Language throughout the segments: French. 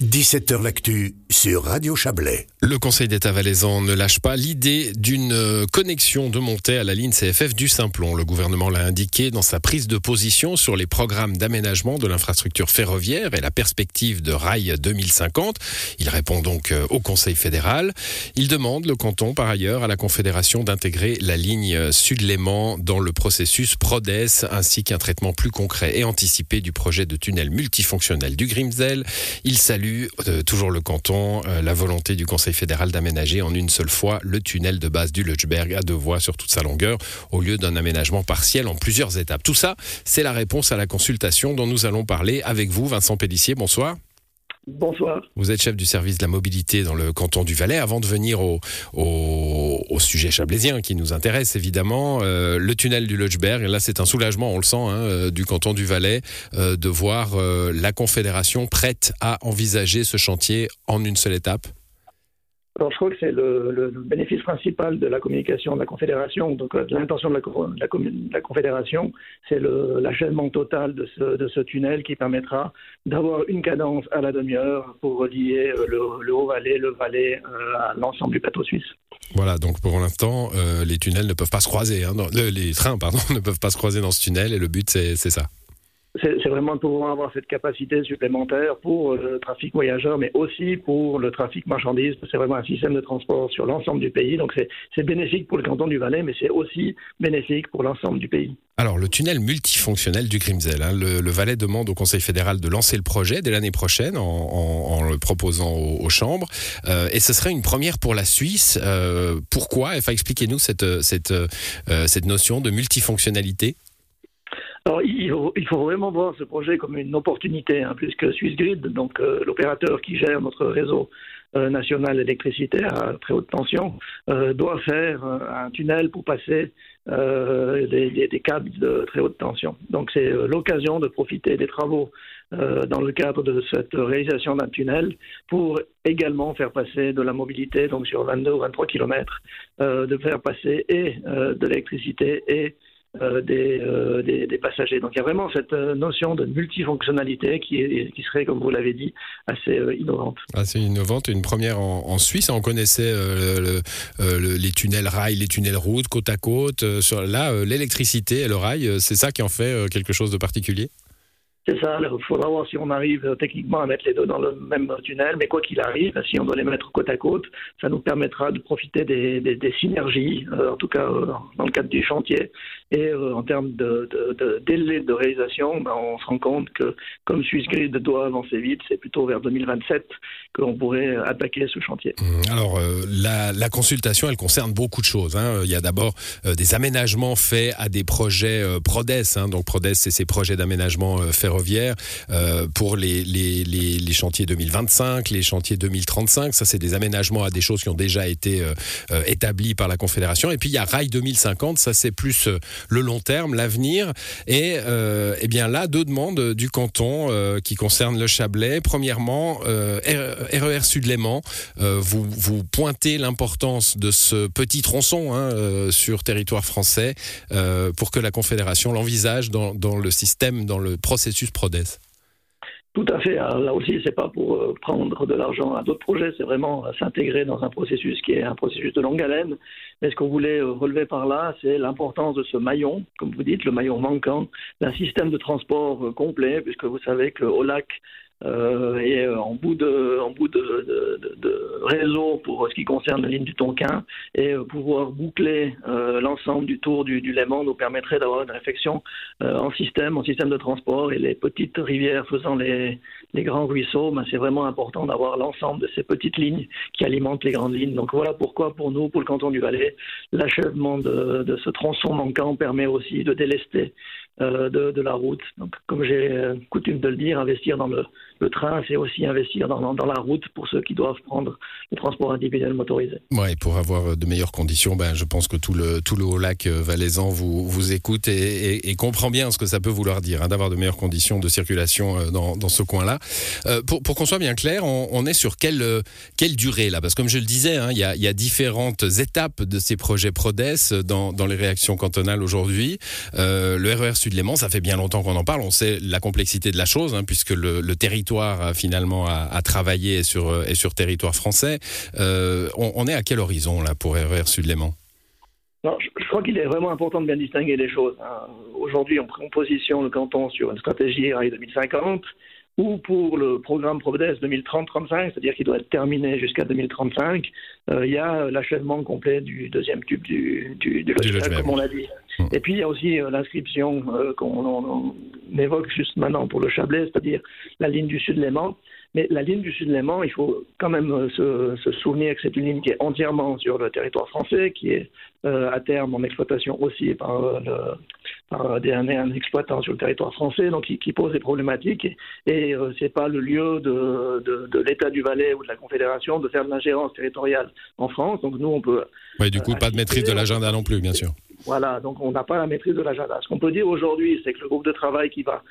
17h L'actu sur Radio Chablais. Le Conseil d'État valaisan ne lâche pas l'idée d'une euh, connexion de montée à la ligne CFF du Simplon. Le gouvernement l'a indiqué dans sa prise de position sur les programmes d'aménagement de l'infrastructure ferroviaire et la perspective de rail 2050. Il répond donc euh, au Conseil fédéral. Il demande le canton par ailleurs à la Confédération d'intégrer la ligne Sud-Léman dans le processus PRODES ainsi qu'un traitement plus concret et anticipé du projet de tunnel multifonctionnel du Grimsel. Il salue euh, toujours le canton, euh, la volonté du Conseil fédéral d'aménager en une seule fois le tunnel de base du Lutschberg à deux voies sur toute sa longueur, au lieu d'un aménagement partiel en plusieurs étapes. Tout ça, c'est la réponse à la consultation dont nous allons parler avec vous, Vincent Pellissier. Bonsoir. Bonsoir. Vous êtes chef du service de la mobilité dans le canton du Valais. Avant de venir au, sujet chablaisien qui nous intéresse évidemment, euh, le tunnel du Lutschberg, là c'est un soulagement, on le sent, hein, euh, du canton du Valais, euh, de voir la Confédération prête à envisager ce chantier en une seule étape. Alors, je crois que c'est le, bénéfice principal de la communication de la Confédération, donc euh, l'intention de la, Confédération, c'est l'achèvement total de ce, tunnel qui permettra d'avoir une cadence à la demi-heure pour relier euh, le, Haut-Valais, le Valais euh, à l'ensemble du plateau suisse. Voilà, donc pour l'instant, les tunnels ne peuvent pas se croiser, hein, les trains, pardon, ne peuvent pas se croiser dans ce tunnel, et le but, c'est ça c'est vraiment pouvoir avoir cette capacité supplémentaire pour euh, le trafic voyageur, mais aussi pour le trafic marchandises. C'est vraiment un système de transport sur l'ensemble du pays. Donc c'est bénéfique pour le canton du Valais, mais c'est aussi bénéfique pour l'ensemble du pays. Alors, le tunnel multifonctionnel du Grimsel, hein, le, Valais demande au Conseil fédéral de lancer le projet dès l'année prochaine en, le proposant aux, chambres. Euh, et ce serait une première pour la Suisse. Euh, pourquoi? Expliquez-nous cette notion de multifonctionnalité. Alors, il faut, vraiment voir ce projet comme une opportunité, hein, puisque SwissGrid, donc euh, l'opérateur qui gère notre réseau euh, national d'électricité à très haute tension, euh, doit faire un tunnel pour passer des, des, câbles de très haute tension. Donc, c'est l'occasion de profiter des travaux dans le cadre de cette réalisation d'un tunnel pour également faire passer de la mobilité, donc sur 22 ou 23 kilomètres, de faire passer et de l'électricité et euh, euh, des, des, passagers. Donc il y a vraiment cette euh, notion de multifonctionnalité qui, est, qui serait, comme vous l'avez dit, assez innovante. Assez innovante, une première en, Suisse. On connaissait les tunnels rail, les tunnels route, côte à côte. Là, l'électricité et le rail, c'est ça qui en fait quelque chose de particulier? C'est ça, il faudra voir si on arrive euh, techniquement à mettre les deux dans le même tunnel, mais quoi qu'il arrive, si on doit les mettre côte à côte, ça nous permettra de profiter des, synergies, euh, en tout cas euh, dans le cadre du chantier. Et en termes de, de, délai de réalisation, ben, on se rend compte que comme SwissGrid doit avancer vite, c'est plutôt vers 2027 qu'on pourrait attaquer ce chantier. Mmh, alors, la, la, consultation, elle concerne beaucoup de choses. Hein. Il y a d'abord des aménagements faits à des projets PRODES. Hein. Donc, PRODES, c'est ces projets d'aménagement ferroviaire euh, pour les, chantiers 2025, les chantiers 2035. Ça, c'est des aménagements à des choses qui ont déjà été euh, euh, établies par la Confédération. Et puis, il y a Rail 2050. Ça, c'est plus le long terme, l'avenir. Et eh bien là, deux demandes du canton qui concernent le Chablais. Premièrement, RER Sud-Léman. vous, pointez l'importance de ce petit tronçon hein, sur territoire français pour que la Confédération l'envisage dans le système, dans le processus Tout à fait. là aussi, c'est pas pour euh, prendre de l'argent à d'autres projets, c'est vraiment s'intégrer dans un processus qui est un processus de longue haleine. Mais ce qu'on voulait euh, relever par là, c'est l'importance de ce maillon, comme vous dites, le maillon manquant, d'un système de transport euh, complet, puisque vous savez que au lac euh, et euh, en bout de, en bout de, réseau pour ce qui concerne la ligne du Tonkin et euh, pouvoir boucler l'ensemble du tour du, du Léman nous permettrait d'avoir une réflexion en système, en système de transport et les petites rivières faisant les, les grands ruisseaux, ben, c'est vraiment important d'avoir l'ensemble de ces petites lignes qui alimentent les grandes lignes. Donc voilà pourquoi pour nous, pour le canton du Valais, l'achèvement de, de ce tronçon manquant permet aussi de délester de, de, la route. Donc, comme j'ai coutume de le dire, investir dans le, le train, c'est aussi investir dans, la route pour ceux qui doivent prendre le transport individuel motorisé. Ouais, pour avoir de meilleures conditions, ben, je pense que tout le, tout le Haut-Lac euh, valaisan vous, vous écoute et, et, comprend bien ce que ça peut vouloir dire, hein, d'avoir de meilleures conditions de circulation dans, dans ce coin-là. Euh, pour, pour qu'on soit bien clair, on, est sur quelle, quelle durée là? Parce que comme je le disais, hein, il y, a, y, a, différentes étapes de ces projets PRODES dans, dans les réactions cantonales aujourd'hui. Euh, le RER Sud-Léman, ça fait bien longtemps qu'on en parle. On sait la complexité de la chose, hein, puisque le territoire territoire finalement à, travailler et sur, et sur territoire français. On, est à quel horizon là pour RER Sud-Léman? Je, crois qu'il est vraiment important de bien distinguer les choses. Hein. Aujourd'hui, on prend position le canton sur une stratégie RAI 2050 ou pour le programme Provedes 2030-35, c'est-à-dire qu'il doit être terminé jusqu'à 2035, euh, il y a l'achèvement complet du deuxième tube du, du, du, comme on l'a dit. Mmh. Et puis il y a aussi euh, l'inscription euh, qu'on évoque juste maintenant pour le Chablais, c'est-à-dire la ligne du Sud-Léman. Mais la ligne du Sud-Léman, il faut quand même euh, se, souvenir que c'est une ligne qui est entièrement sur le territoire français, qui est à terme en exploitation aussi par, le, par des, un, exploitant sur le territoire français, donc qui, pose des problématiques. Et, ce n'est pas le lieu de, de, l'État du Valais ou de la Confédération de faire de l'ingérence territoriale en France. Donc nous, on peut. Oui, du coup, pas de maîtrise de l'agenda non plus, bien sûr. Voilà, donc on n'a pas la maîtrise de l'agenda. Ce qu'on peut dire aujourd'hui, c'est que le groupe de travail qui va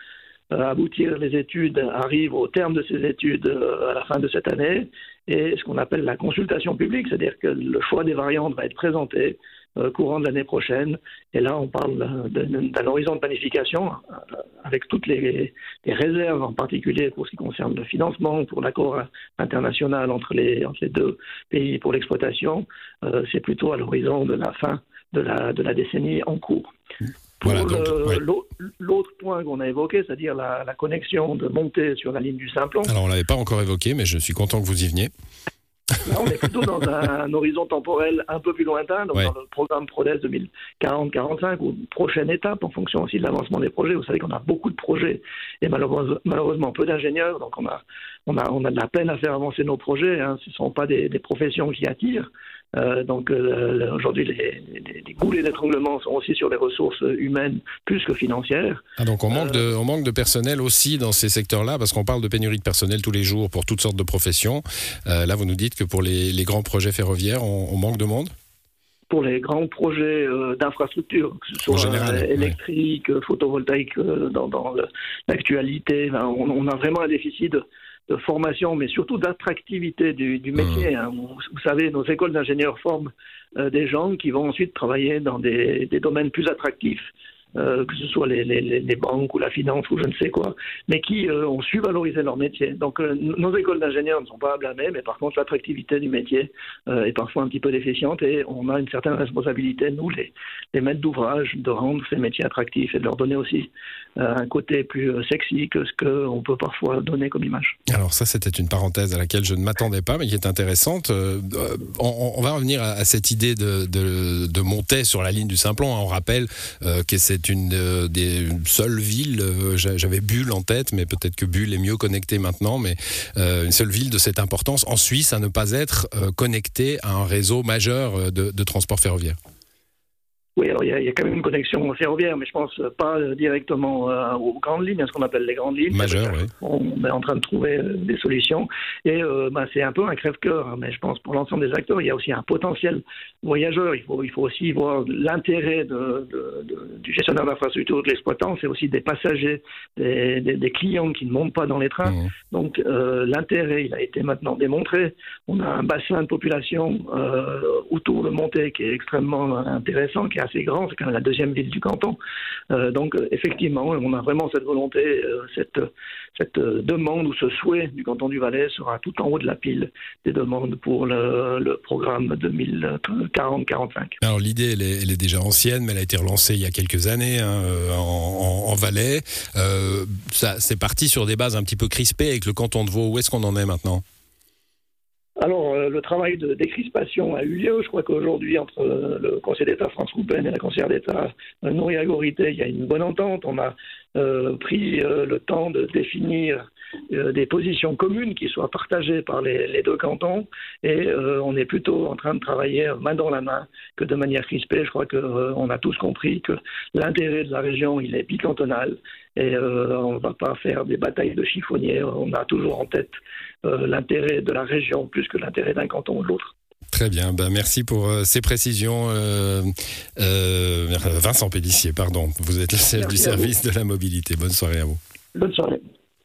euh, aboutir les études arrive au terme de ces études euh, à la fin de cette année et ce qu'on appelle la consultation publique, c'est-à-dire que le choix des variantes va être présenté euh, courant de l'année prochaine. Et là, on parle d'un horizon de planification avec toutes les, réserves, en particulier pour ce qui concerne le financement, pour l'accord international entre les, entre les deux pays pour l'exploitation. C'est plutôt à l'horizon de la fin de la, de la décennie en cours. Pour l'autre point qu'on a évoqué, c'est-à-dire la, connexion de montée sur la ligne du Simplon. Alors on l'avait pas encore évoqué, mais je suis content que vous y veniez. Là, on est plutôt dans un, horizon temporel un peu plus lointain, donc dans le programme PRODES 2040-45, ou prochaine étape en fonction aussi de l'avancement des projets. Vous savez qu'on a beaucoup de projets et malheureusement, malheureusement peu d'ingénieurs, donc on a, on, a, on a de la peine à faire avancer nos projets. Hein. Ce ne sont pas des, des professions qui attirent. Euh, donc euh, aujourd'hui, les, les, les goulets d'étranglement sont aussi sur les ressources humaines plus que financières. Ah, donc on manque, de, euh, on manque de personnel aussi dans ces secteurs-là, parce qu'on parle de pénurie de personnel tous les jours pour toutes sortes de professions. là, vous nous dites que pour les, les grands projets ferroviaires, on, manque de monde? Pour les grands projets d'infrastructure, que ce soit électrique, photovoltaïque, dans, dans l'actualité, on, on, a vraiment un déficit de formation, mais surtout d'attractivité du, du, métier. Mmh. Hein. Vous, savez, nos écoles d'ingénieurs forment euh, des gens qui vont ensuite travailler dans des, des domaines plus attractifs. Euh, que ce soit les, les, les, banques ou la finance ou je ne sais quoi, mais qui euh, ont su valoriser leur métier. Donc euh, nos écoles d'ingénieurs ne sont pas à blâmer, mais par contre l'attractivité du métier est parfois un petit peu déficiente et on a une certaine responsabilité, nous les, les maîtres d'ouvrage, de rendre ces métiers attractifs et de leur donner aussi un côté plus sexy que ce qu'on peut parfois donner comme image. Alors ça c'était une parenthèse à laquelle je ne m'attendais pas, mais qui est intéressante. On, va revenir à, cette idée de, de, de, monter sur la ligne du Simplon. On rappelle que c'est une euh, des seules villes, euh, j'avais Bulle en tête, mais peut-être que Bulle est mieux connectée maintenant, mais euh, une seule ville de cette importance en Suisse à ne pas être connectée à un réseau majeur de transport ferroviaire. Oui, alors il y, a, quand même une connexion ferroviaire, mais je pense pas directement euh, aux grandes lignes, à ce qu'on appelle les grandes lignes. Majeures, oui. On est en train de trouver euh, des solutions. Et euh, bah, c'est un peu un crève-cœur, hein, mais je pense pour l'ensemble des acteurs, il y a aussi un potentiel voyageur. Il faut, il faut aussi voir l'intérêt de, de, de, du gestionnaire d'infrastructure, de l'exploitant. C'est aussi des passagers, des, des, des, clients qui ne montent pas dans les trains. Mmh. Donc l'intérêt, il a été maintenant démontré. On a un bassin de population autour de Montée qui est extrêmement intéressant, qui a assez grand, c'est quand même la deuxième ville du canton. Euh, donc euh, effectivement, on a vraiment cette volonté, euh, cette, demande ou ce souhait du canton du Valais sera tout en haut de la pile des demandes pour le, programme 2040-45. Alors l'idée, elle, est, déjà ancienne, mais elle a été relancée il y a quelques années hein, en, Valais. c'est parti sur des bases un petit peu crispées avec le canton de Vaud. Où est-ce qu'on en est maintenant? Le travail de décrispation a eu lieu. Je crois qu'aujourd'hui, entre euh, le Conseil d'État France Roupen et la conseillère d'État euh, Nouria Gorité, il y a une bonne entente. On a pris le temps de définir des positions communes qui soient partagées par les, deux cantons. Et on est plutôt en train de travailler main dans la main que de manière crispée. Je crois qu'on a tous compris que l'intérêt de la région, il est bicantonal. Et on ne va pas faire des batailles de chiffonniers. On a toujours en tête euh, l'intérêt de la région plus que l'intérêt d'un canton ou de l'autre. Très bien, ben merci pour euh, ces précisions. Euh, Vincent Pellissier, pardon, vous êtes le chef du service de la mobilité. Bonne soirée à vous. Bonne soirée.